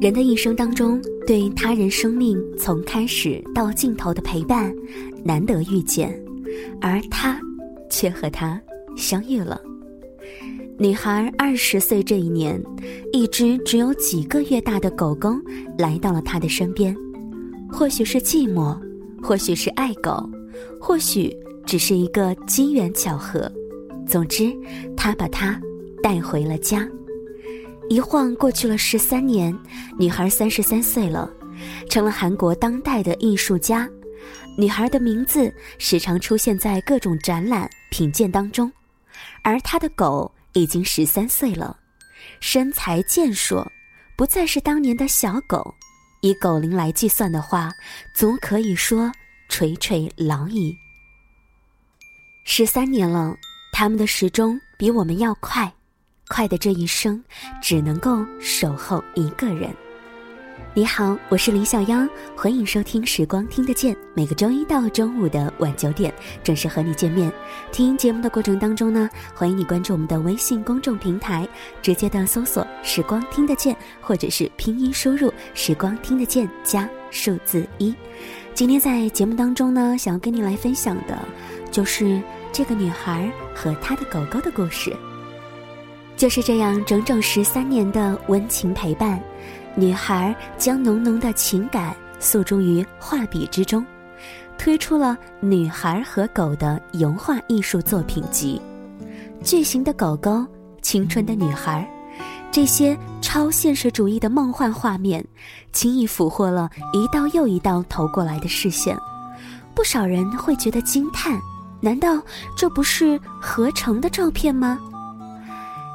人的一生当中，对他人生命从开始到尽头的陪伴，难得遇见，而他，却和他相遇了。女孩二十岁这一年，一只只有几个月大的狗狗来到了她的身边，或许是寂寞，或许是爱狗，或许只是一个机缘巧合。总之，他把它带回了家。一晃过去了十三年，女孩三十三岁了，成了韩国当代的艺术家。女孩的名字时常出现在各种展览品鉴当中，而她的狗已经十三岁了，身材健硕，不再是当年的小狗。以狗龄来计算的话，足可以说垂垂老矣。十三年了，他们的时钟比我们要快。快的这一生，只能够守候一个人。你好，我是李小妖，欢迎收听《时光听得见》，每个周一到周五的晚九点准时和你见面。听节目的过程当中呢，欢迎你关注我们的微信公众平台，直接的搜索“时光听得见”或者是拼音输入“时光听得见”加数字一。今天在节目当中呢，想要跟你来分享的，就是这个女孩和她的狗狗的故事。就是这样，整整十三年的温情陪伴，女孩将浓浓的情感诉诸于画笔之中，推出了《女孩和狗》的油画艺术作品集。巨型的狗狗，青春的女孩，这些超现实主义的梦幻画面，轻易俘获了一道又一道投过来的视线。不少人会觉得惊叹：难道这不是合成的照片吗？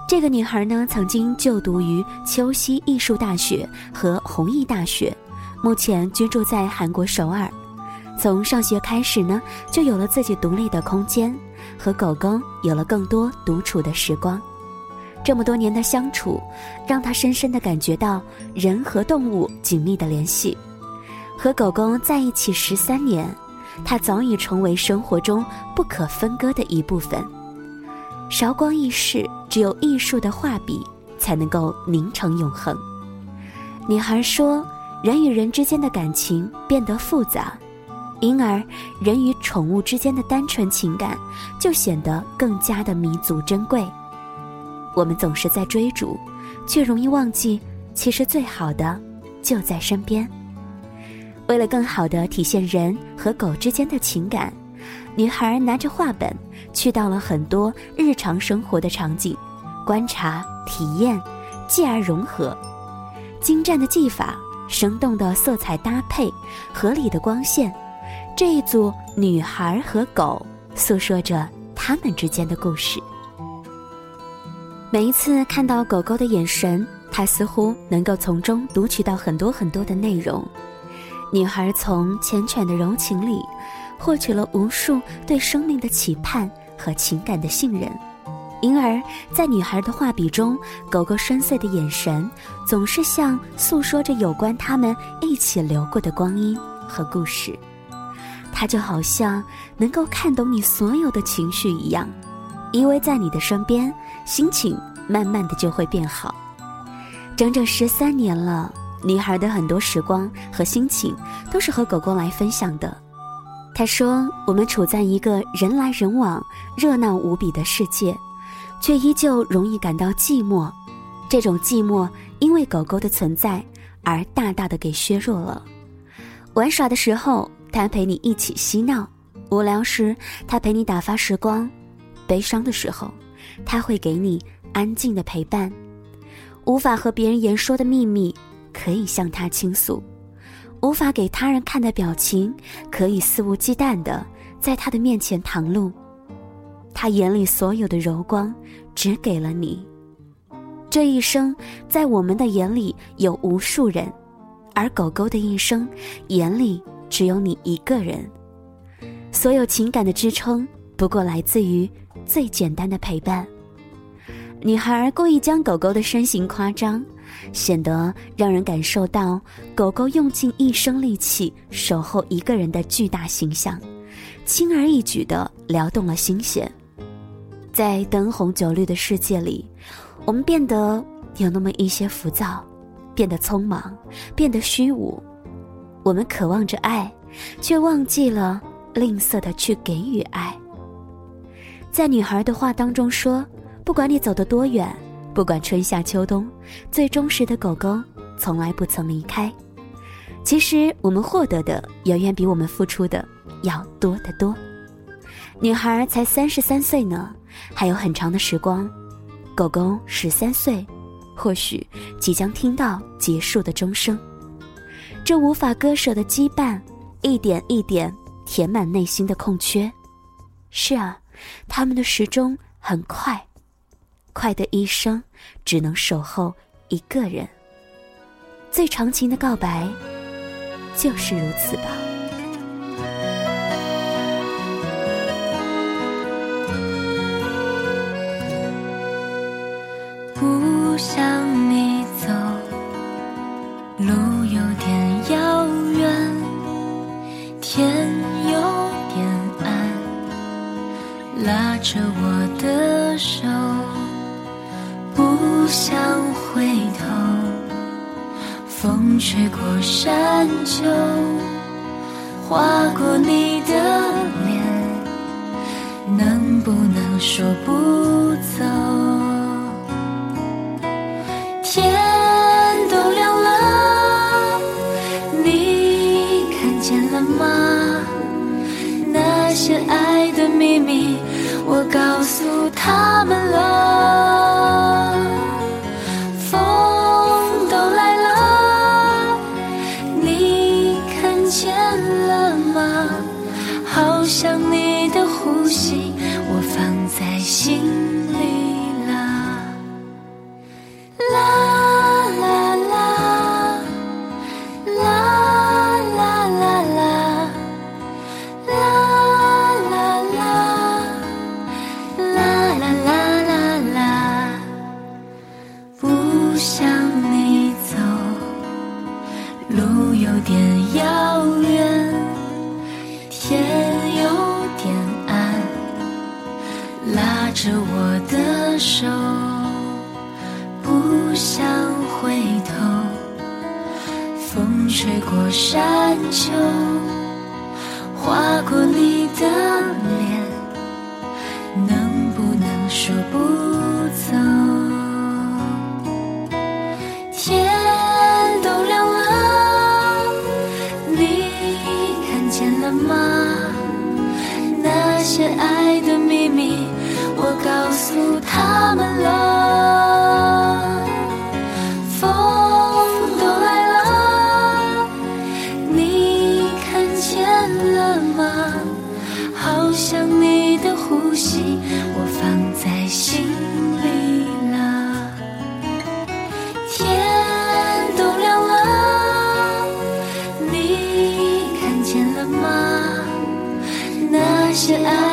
这个女孩呢，曾经就读于秋溪艺术大学和弘毅大学，目前居住在韩国首尔。从上学开始呢，就有了自己独立的空间，和狗狗有了更多独处的时光。这么多年的相处，让她深深的感觉到人和动物紧密的联系。和狗狗在一起十三年，它早已成为生活中不可分割的一部分。韶光易逝，只有艺术的画笔才能够凝成永恒。女孩说：“人与人之间的感情变得复杂，因而人与宠物之间的单纯情感就显得更加的弥足珍贵。我们总是在追逐，却容易忘记，其实最好的就在身边。为了更好的体现人和狗之间的情感。”女孩拿着画本，去到了很多日常生活的场景，观察、体验，继而融合。精湛的技法、生动的色彩搭配、合理的光线，这一组女孩和狗诉说着他们之间的故事。每一次看到狗狗的眼神，她似乎能够从中读取到很多很多的内容。女孩从缱绻的柔情里。获取了无数对生命的期盼和情感的信任，因而，在女孩的画笔中，狗狗深邃的眼神总是像诉说着有关他们一起流过的光阴和故事。它就好像能够看懂你所有的情绪一样，依偎在你的身边，心情慢慢的就会变好。整整十三年了，女孩的很多时光和心情都是和狗狗来分享的。他说：“我们处在一个人来人往、热闹无比的世界，却依旧容易感到寂寞。这种寂寞因为狗狗的存在而大大的给削弱了。玩耍的时候，它陪你一起嬉闹；无聊时，它陪你打发时光；悲伤的时候，它会给你安静的陪伴。无法和别人言说的秘密，可以向他倾诉。”无法给他人看的表情，可以肆无忌惮的在他的面前袒露。他眼里所有的柔光，只给了你。这一生，在我们的眼里有无数人，而狗狗的一生，眼里只有你一个人。所有情感的支撑，不过来自于最简单的陪伴。女孩故意将狗狗的身形夸张。显得让人感受到狗狗用尽一生力气守候一个人的巨大形象，轻而易举地撩动了心弦。在灯红酒绿的世界里，我们变得有那么一些浮躁，变得匆忙，变得虚无。我们渴望着爱，却忘记了吝啬的去给予爱。在女孩的话当中说：“不管你走得多远，不管春夏秋冬，最忠实的狗狗从来不曾离开。”其实我们获得的远远比我们付出的要多得多。女孩才三十三岁呢，还有很长的时光；狗狗十三岁，或许即将听到结束的钟声。这无法割舍的羁绊，一点一点填满内心的空缺。是啊，他们的时钟很快，快的一生只能守候一个人。最长情的告白。就是如此吧。不想回头。风吹过山丘，划过你的脸，能不能说不走？天着我的手不想回头。风吹过山丘划过你他们了，风都来了，你看见了吗？好像你的呼吸，我放在心里了。天都亮了，你看见了吗？那些爱。